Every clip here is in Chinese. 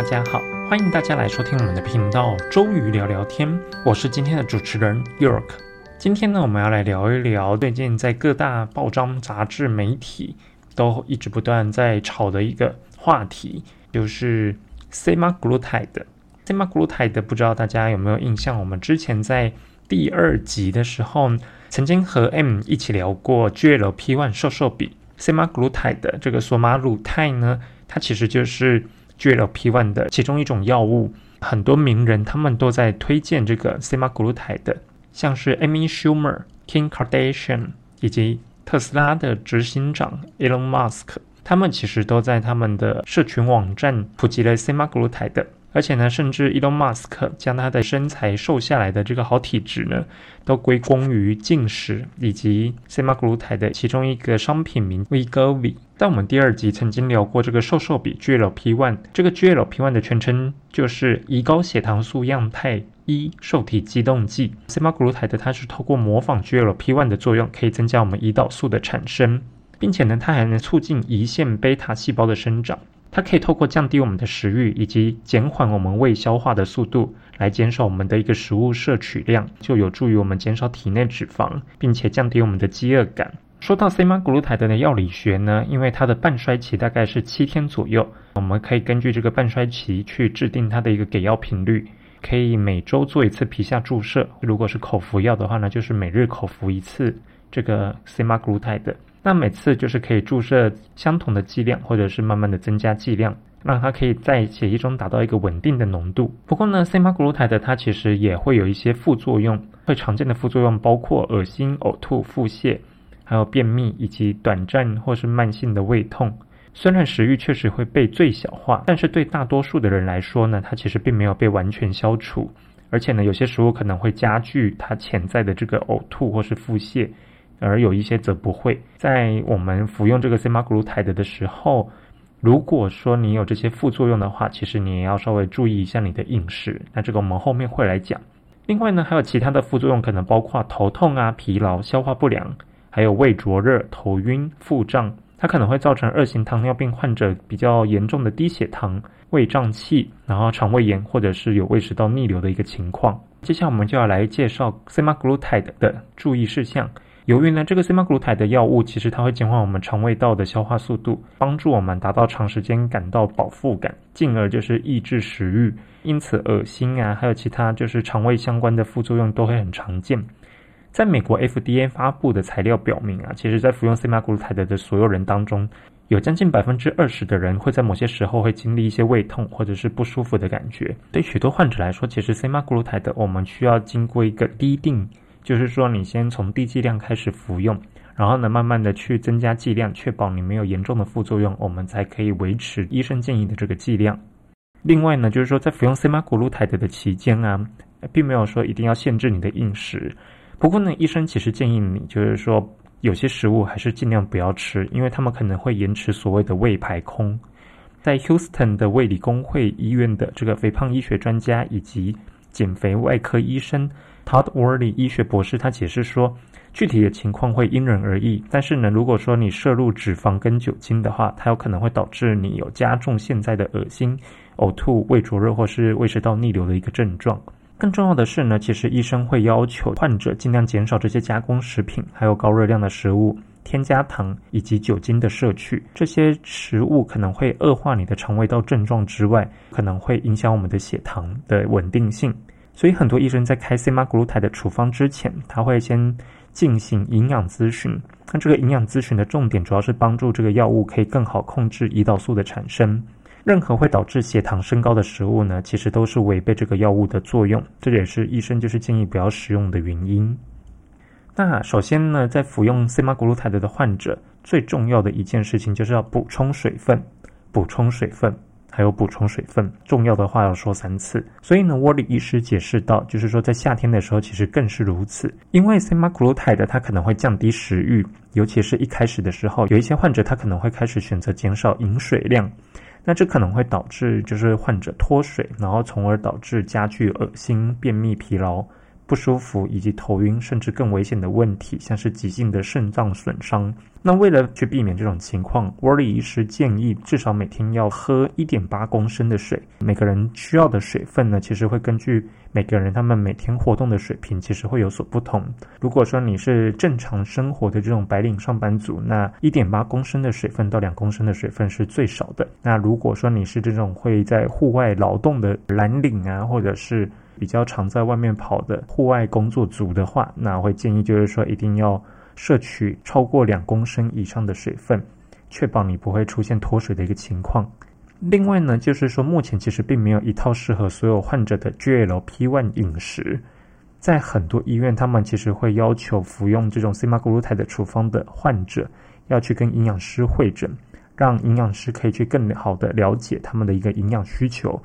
大家好，欢迎大家来收听我们的频道“周瑜聊聊天”，我是今天的主持人 York。今天呢，我们要来聊一聊最近在各大报章、杂志、媒体都一直不断在炒的一个话题，就是 semaglutide。semaglutide 不知道大家有没有印象？我们之前在第二集的时候，曾经和 M 一起聊过 GLP-1 瘦瘦笔。semaglutide 这个索马鲁肽呢，它其实就是 GLP-1 的其中一种药物。很多名人他们都在推荐这个 semaglutide，的像是 Amy Schumer、Kim Kardashian 以及特斯拉的执行长 Elon Musk，他们其实都在他们的社群网站普及了 semaglutide 的。而且呢，甚至 Elon Musk 将他的身材瘦下来的这个好体质呢，都归功于进食以及 semaglutide 的其中一个商品名 Wegovy。在我们第二集曾经聊过这个瘦瘦比 GLP-1，这个 GLP-1 的全称就是胰高血糖素样态一受体激动剂。semaglutide 它是透过模仿 GLP-1 的作用，可以增加我们胰岛素的产生，并且呢，它还能促进胰腺贝塔细胞的生长。它可以透过降低我们的食欲以及减缓我们胃消化的速度，来减少我们的一个食物摄取量，就有助于我们减少体内脂肪，并且降低我们的饥饿感。说到 semaglutide 的药理学呢，因为它的半衰期大概是七天左右，我们可以根据这个半衰期去制定它的一个给药频率，可以每周做一次皮下注射。如果是口服药的话呢，就是每日口服一次这个 semaglutide。那每次就是可以注射相同的剂量，或者是慢慢的增加剂量，让它可以在血液中达到一个稳定的浓度。不过呢，semaglutide 它其实也会有一些副作用，会常见的副作用包括恶心、呕吐、腹泻，还有便秘以及短暂或是慢性的胃痛。虽然食欲确实会被最小化，但是对大多数的人来说呢，它其实并没有被完全消除，而且呢，有些食物可能会加剧它潜在的这个呕吐或是腹泻。而有一些则不会。在我们服用这个 semaglutide 的时候，如果说你有这些副作用的话，其实你也要稍微注意一下你的饮食。那这个我们后面会来讲。另外呢，还有其他的副作用，可能包括头痛啊、疲劳、消化不良，还有胃灼热、头晕、腹胀。它可能会造成二型糖尿病患者比较严重的低血糖、胃胀气，然后肠胃炎或者是有胃食道逆流的一个情况。接下来我们就要来介绍 semaglutide 的注意事项。由于呢，这个 semaglutide 的药物其实它会减缓我们肠胃道的消化速度，帮助我们达到长时间感到饱腹感，进而就是抑制食欲。因此，恶心啊，还有其他就是肠胃相关的副作用都会很常见。在美国 FDA 发布的材料表明啊，其实在服用 semaglutide 的所有人当中，有将近百分之二十的人会在某些时候会经历一些胃痛或者是不舒服的感觉。对许多患者来说，其实 semaglutide 我们需要经过一个滴定。就是说，你先从低剂量开始服用，然后呢，慢慢的去增加剂量，确保你没有严重的副作用，我们才可以维持医生建议的这个剂量。另外呢，就是说，在服用 semaglutide 的期间啊，并没有说一定要限制你的饮食。不过呢，医生其实建议你，就是说，有些食物还是尽量不要吃，因为他们可能会延迟所谓的胃排空。在 Houston 的胃理工会医院的这个肥胖医学专家以及减肥外科医生。Todd Worley 医学博士他解释说，具体的情况会因人而异，但是呢，如果说你摄入脂肪跟酒精的话，它有可能会导致你有加重现在的恶心、呕吐、胃灼热或是胃食道逆流的一个症状。更重要的是呢，其实医生会要求患者尽量减少这些加工食品，还有高热量的食物、添加糖以及酒精的摄取。这些食物可能会恶化你的肠胃道症状之外，可能会影响我们的血糖的稳定性。所以很多医生在开 semaglutide 的处方之前，他会先进行营养咨询。那这个营养咨询的重点主要是帮助这个药物可以更好控制胰岛素的产生。任何会导致血糖升高的食物呢，其实都是违背这个药物的作用。这也是医生就是建议不要食用的原因。那首先呢，在服用 semaglutide 的患者，最重要的一件事情就是要补充水分，补充水分。还有补充水分，重要的话要说三次。所以呢，沃利医师解释到，就是说在夏天的时候，其实更是如此。因为 semaglutide 它可能会降低食欲，尤其是一开始的时候，有一些患者他可能会开始选择减少饮水量，那这可能会导致就是患者脱水，然后从而导致加剧恶心、便秘、疲劳、不舒服以及头晕，甚至更危险的问题，像是急性的肾脏损伤。那为了去避免这种情况，沃利医师建议至少每天要喝一点八公升的水。每个人需要的水分呢，其实会根据每个人他们每天活动的水平，其实会有所不同。如果说你是正常生活的这种白领上班族，那一点八公升的水分到两公升的水分是最少的。那如果说你是这种会在户外劳动的蓝领啊，或者是比较常在外面跑的户外工作族的话，那会建议就是说一定要摄取超过两公升以上的水分，确保你不会出现脱水的一个情况。另外呢，就是说目前其实并没有一套适合所有患者的 GLP-1 饮食，在很多医院，他们其实会要求服用这种 semaglutide 的处方的患者要去跟营养师会诊，让营养师可以去更好的了解他们的一个营养需求。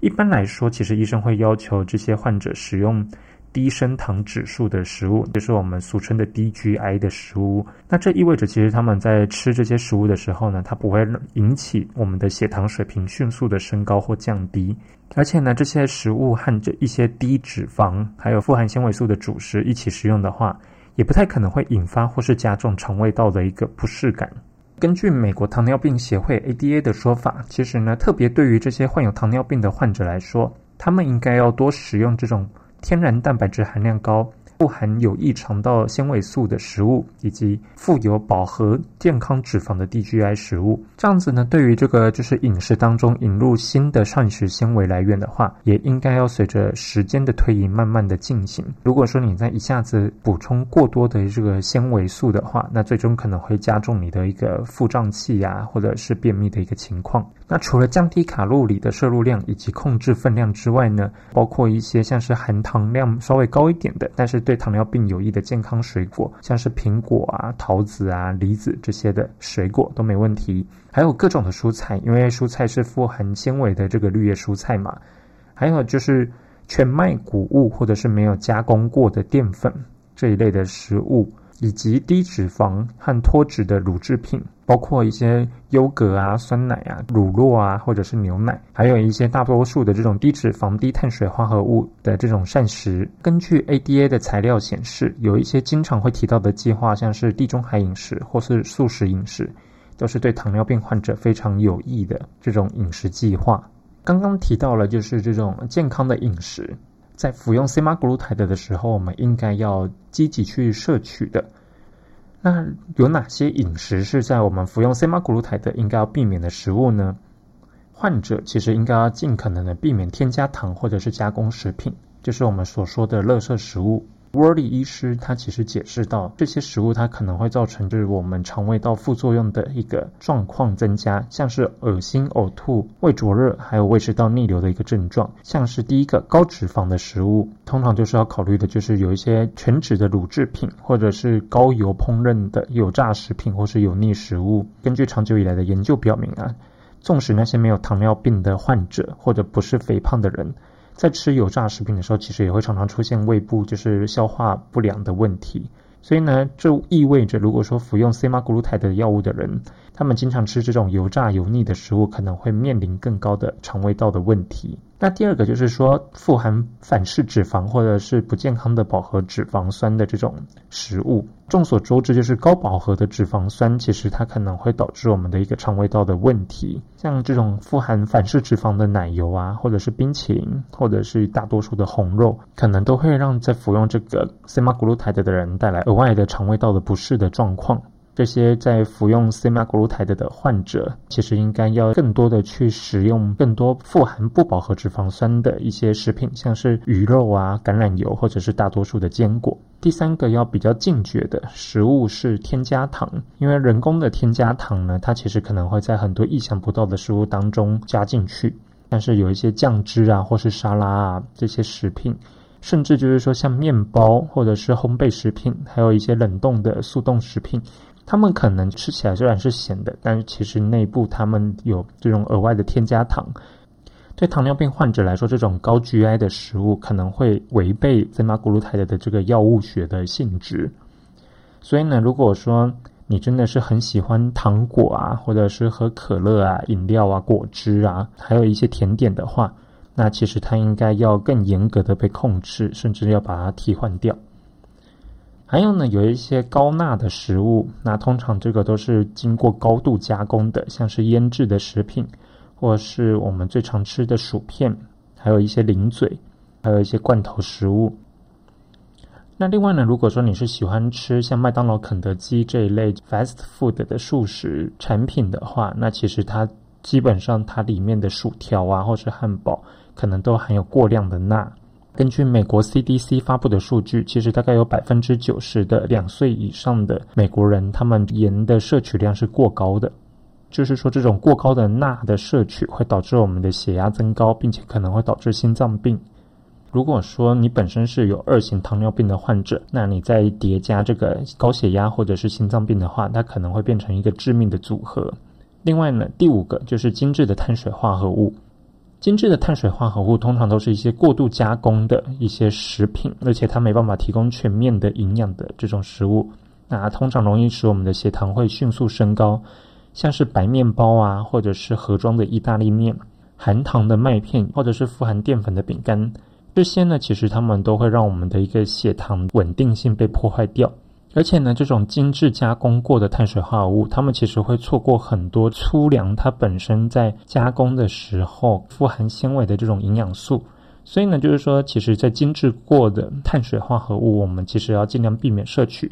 一般来说，其实医生会要求这些患者使用低升糖指数的食物，就是我们俗称的低 GI 的食物。那这意味着，其实他们在吃这些食物的时候呢，它不会引起我们的血糖水平迅速的升高或降低。而且呢，这些食物和这一些低脂肪还有富含纤维素的主食一起食用的话，也不太可能会引发或是加重肠胃道的一个不适感。根据美国糖尿病协会 （ADA） 的说法，其实呢，特别对于这些患有糖尿病的患者来说，他们应该要多食用这种天然蛋白质含量高。富含有益肠道纤维素的食物，以及富有饱和健康脂肪的低 GI 食物，这样子呢，对于这个就是饮食当中引入新的膳食纤维来源的话，也应该要随着时间的推移慢慢的进行。如果说你在一下子补充过多的这个纤维素的话，那最终可能会加重你的一个腹胀气呀，或者是便秘的一个情况。那除了降低卡路里的摄入量以及控制分量之外呢，包括一些像是含糖量稍微高一点的，但是对糖尿病有益的健康水果，像是苹果啊、桃子啊、梨子这些的水果都没问题。还有各种的蔬菜，因为蔬菜是富含纤维的这个绿叶蔬菜嘛。还有就是全麦谷物或者是没有加工过的淀粉这一类的食物。以及低脂肪和脱脂的乳制品，包括一些优格啊、酸奶啊、乳酪啊，或者是牛奶，还有一些大多数的这种低脂肪、低碳水化合物的这种膳食。根据 ADA 的材料显示，有一些经常会提到的计划，像是地中海饮食或是素食饮食，都是对糖尿病患者非常有益的这种饮食计划。刚刚提到了，就是这种健康的饮食。在服用塞马古露台的的时候，我们应该要积极去摄取的。那有哪些饮食是在我们服用塞马古露台的应该要避免的食物呢？患者其实应该要尽可能的避免添加糖或者是加工食品，就是我们所说的垃圾食物。沃利医师他其实解释到，这些食物它可能会造成就是我们肠胃道副作用的一个状况增加，像是恶心、呕吐、胃灼热，还有胃食道逆流的一个症状。像是第一个高脂肪的食物，通常就是要考虑的就是有一些全脂的乳制品，或者是高油烹饪的油炸食品或是油腻食物。根据长久以来的研究表明啊，纵使那些没有糖尿病的患者或者不是肥胖的人。在吃油炸食品的时候，其实也会常常出现胃部就是消化不良的问题。所以呢，这意味着如果说服用 semaglutide 的药物的人，他们经常吃这种油炸油腻的食物，可能会面临更高的肠胃道的问题。那第二个就是说，富含反式脂肪或者是不健康的饱和脂肪酸的这种食物。众所周知，就是高饱和的脂肪酸，其实它可能会导致我们的一个肠胃道的问题。像这种富含反式脂肪的奶油啊，或者是冰淇淋，或者是大多数的红肉，可能都会让在服用这个 semaglutide 的人带来额外的肠胃道的不适的状况。这些在服用 semaglutide 的患者，其实应该要更多的去食用更多富含不饱和脂肪酸的一些食品，像是鱼肉啊、橄榄油或者是大多数的坚果。第三个要比较禁绝的食物是添加糖，因为人工的添加糖呢，它其实可能会在很多意想不到的食物当中加进去，但是有一些酱汁啊或是沙拉啊这些食品，甚至就是说像面包或者是烘焙食品，还有一些冷冻的速冻食品。他们可能吃起来虽然是咸的，但是其实内部他们有这种额外的添加糖。对糖尿病患者来说，这种高 GI 的食物可能会违背 semaglutide 的这个药物学的性质。所以呢，如果说你真的是很喜欢糖果啊，或者是喝可乐啊、饮料啊、果汁啊，还有一些甜点的话，那其实它应该要更严格的被控制，甚至要把它替换掉。还有呢，有一些高钠的食物，那通常这个都是经过高度加工的，像是腌制的食品，或是我们最常吃的薯片，还有一些零嘴，还有一些罐头食物。那另外呢，如果说你是喜欢吃像麦当劳、肯德基这一类 fast food 的素食产品的话，那其实它基本上它里面的薯条啊，或是汉堡，可能都含有过量的钠。根据美国 CDC 发布的数据，其实大概有百分之九十的两岁以上的美国人，他们盐的摄取量是过高的。就是说，这种过高的钠的摄取会导致我们的血压增高，并且可能会导致心脏病。如果说你本身是有二型糖尿病的患者，那你再叠加这个高血压或者是心脏病的话，它可能会变成一个致命的组合。另外呢，第五个就是精致的碳水化合物。精致的碳水化合物通常都是一些过度加工的一些食品，而且它没办法提供全面的营养的这种食物，那通常容易使我们的血糖会迅速升高。像是白面包啊，或者是盒装的意大利面、含糖的麦片，或者是富含淀粉的饼干，这些呢，其实它们都会让我们的一个血糖稳定性被破坏掉。而且呢，这种精致加工过的碳水化合物，它们其实会错过很多粗粮它本身在加工的时候富含纤维的这种营养素。所以呢，就是说，其实，在精致过的碳水化合物，我们其实要尽量避免摄取，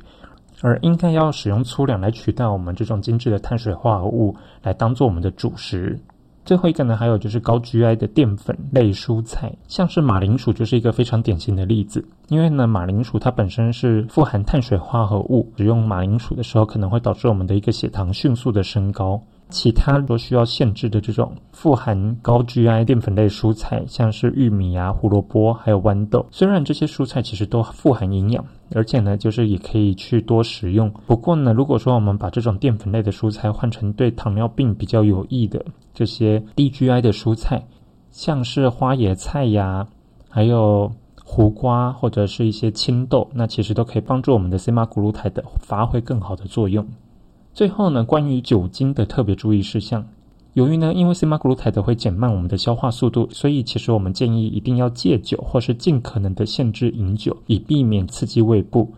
而应该要使用粗粮来取代我们这种精致的碳水化合物，来当做我们的主食。最后一个呢，还有就是高 GI 的淀粉类蔬菜，像是马铃薯就是一个非常典型的例子。因为呢，马铃薯它本身是富含碳水化合物，使用马铃薯的时候可能会导致我们的一个血糖迅速的升高。其他都需要限制的这种富含高 GI 淀粉类蔬菜，像是玉米啊、胡萝卜还有豌豆，虽然这些蔬菜其实都富含营养，而且呢，就是也可以去多食用。不过呢，如果说我们把这种淀粉类的蔬菜换成对糖尿病比较有益的这些低 GI 的蔬菜，像是花椰菜呀，还有胡瓜或者是一些青豆，那其实都可以帮助我们的 c 马谷露肽的发挥更好的作用。最后呢，关于酒精的特别注意事项，由于呢，因为 c 马谷露肽的会减慢我们的消化速度，所以其实我们建议一定要戒酒，或是尽可能的限制饮酒，以避免刺激胃部。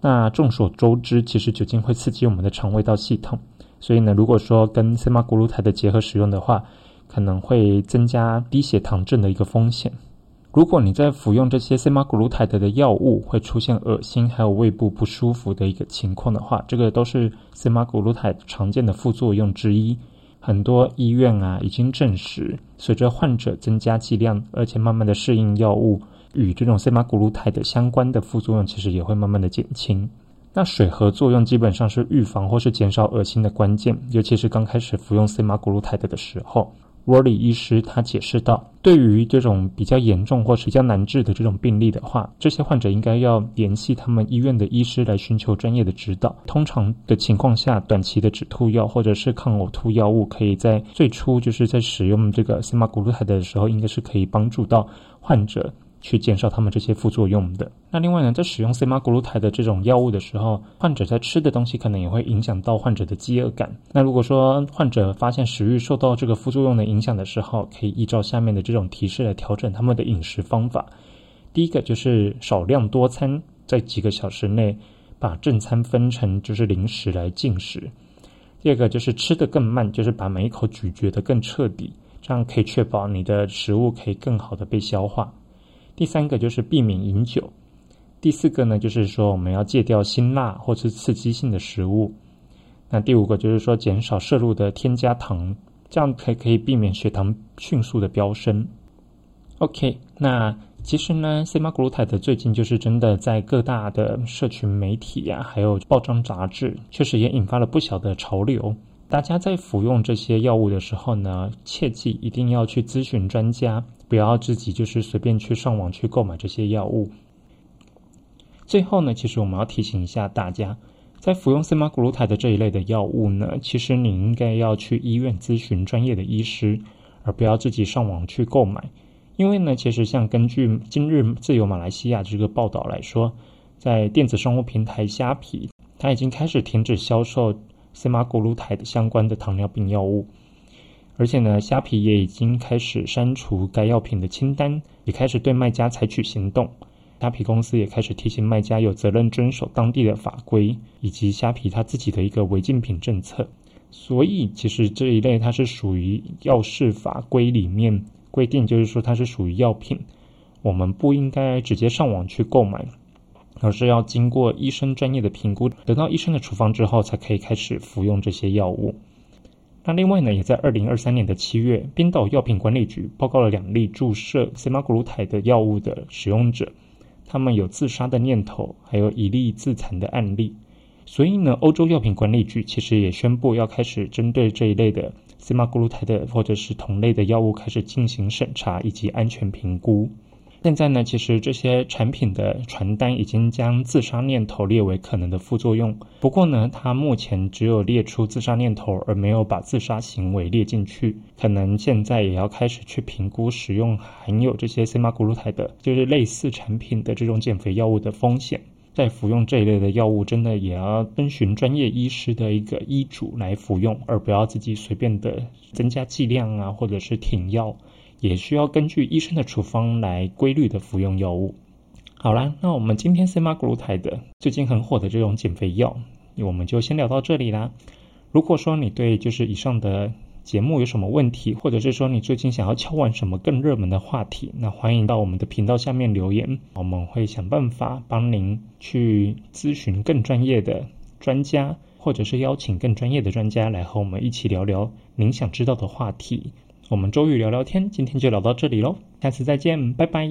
那众所周知，其实酒精会刺激我们的肠胃道系统，所以呢，如果说跟 c 马谷露肽的结合使用的话，可能会增加低血糖症的一个风险。如果你在服用这些 c 马谷露肽的药物会出现恶心还有胃部不舒服的一个情况的话，这个都是 c 马谷露肽常见的副作用之一。很多医院啊已经证实，随着患者增加剂量，而且慢慢的适应药物与这种 c 马谷露肽的相关的副作用，其实也会慢慢的减轻。那水合作用基本上是预防或是减少恶心的关键，尤其是刚开始服用 c 马谷露肽的时候。沃里医师他解释道：“对于这种比较严重或是比较难治的这种病例的话，这些患者应该要联系他们医院的医师来寻求专业的指导。通常的情况下，短期的止吐药或者是抗呕吐药物，可以在最初就是在使用这个西马古鲁肽的时候，应该是可以帮助到患者。”去减少他们这些副作用的。那另外呢，在使用 c 马谷露肽的这种药物的时候，患者在吃的东西可能也会影响到患者的饥饿感。那如果说患者发现食欲受到这个副作用的影响的时候，可以依照下面的这种提示来调整他们的饮食方法。第一个就是少量多餐，在几个小时内把正餐分成就是零食来进食。第二个就是吃的更慢，就是把每一口咀嚼的更彻底，这样可以确保你的食物可以更好的被消化。第三个就是避免饮酒，第四个呢就是说我们要戒掉辛辣或是刺激性的食物。那第五个就是说减少摄入的添加糖，这样可可以避免血糖迅速的飙升。OK，那其实呢，C 马古鲁肽的最近就是真的在各大的社群媒体呀，还有报章杂志，确实也引发了不小的潮流。大家在服用这些药物的时候呢，切记一定要去咨询专家。不要自己就是随便去上网去购买这些药物。最后呢，其实我们要提醒一下大家，在服用 c 马古鲁肽的这一类的药物呢，其实你应该要去医院咨询专业的医师，而不要自己上网去购买。因为呢，其实像根据今日自由马来西亚这个报道来说，在电子商务平台虾皮，它已经开始停止销售 c 马古鲁肽的相关的糖尿病药物。而且呢，虾皮也已经开始删除该药品的清单，也开始对卖家采取行动。虾皮公司也开始提醒卖家有责任遵守当地的法规，以及虾皮它自己的一个违禁品政策。所以，其实这一类它是属于药事法规里面规定，就是说它是属于药品，我们不应该直接上网去购买，而是要经过医生专业的评估，得到医生的处方之后，才可以开始服用这些药物。那另外呢，也在二零二三年的七月，冰岛药品管理局报告了两例注射 semaglutide 的药物的使用者，他们有自杀的念头，还有一例自残的案例。所以呢，欧洲药品管理局其实也宣布要开始针对这一类的 semaglutide 或者是同类的药物开始进行审查以及安全评估。现在呢，其实这些产品的传单已经将自杀念头列为可能的副作用。不过呢，它目前只有列出自杀念头，而没有把自杀行为列进去。可能现在也要开始去评估使用含有这些 semaglutide 的，就是类似产品的这种减肥药物的风险。在服用这一类的药物，真的也要遵循专业医师的一个医嘱来服用，而不要自己随便的增加剂量啊，或者是停药。也需要根据医生的处方来规律的服用药物。好啦，那我们今天 semaglutide 最近很火的这种减肥药，我们就先聊到这里啦。如果说你对就是以上的节目有什么问题，或者是说你最近想要敲完什么更热门的话题，那欢迎到我们的频道下面留言，我们会想办法帮您去咨询更专业的专家，或者是邀请更专业的专家来和我们一起聊聊您想知道的话题。我们周瑜聊聊天，今天就聊到这里喽，下次再见，拜拜。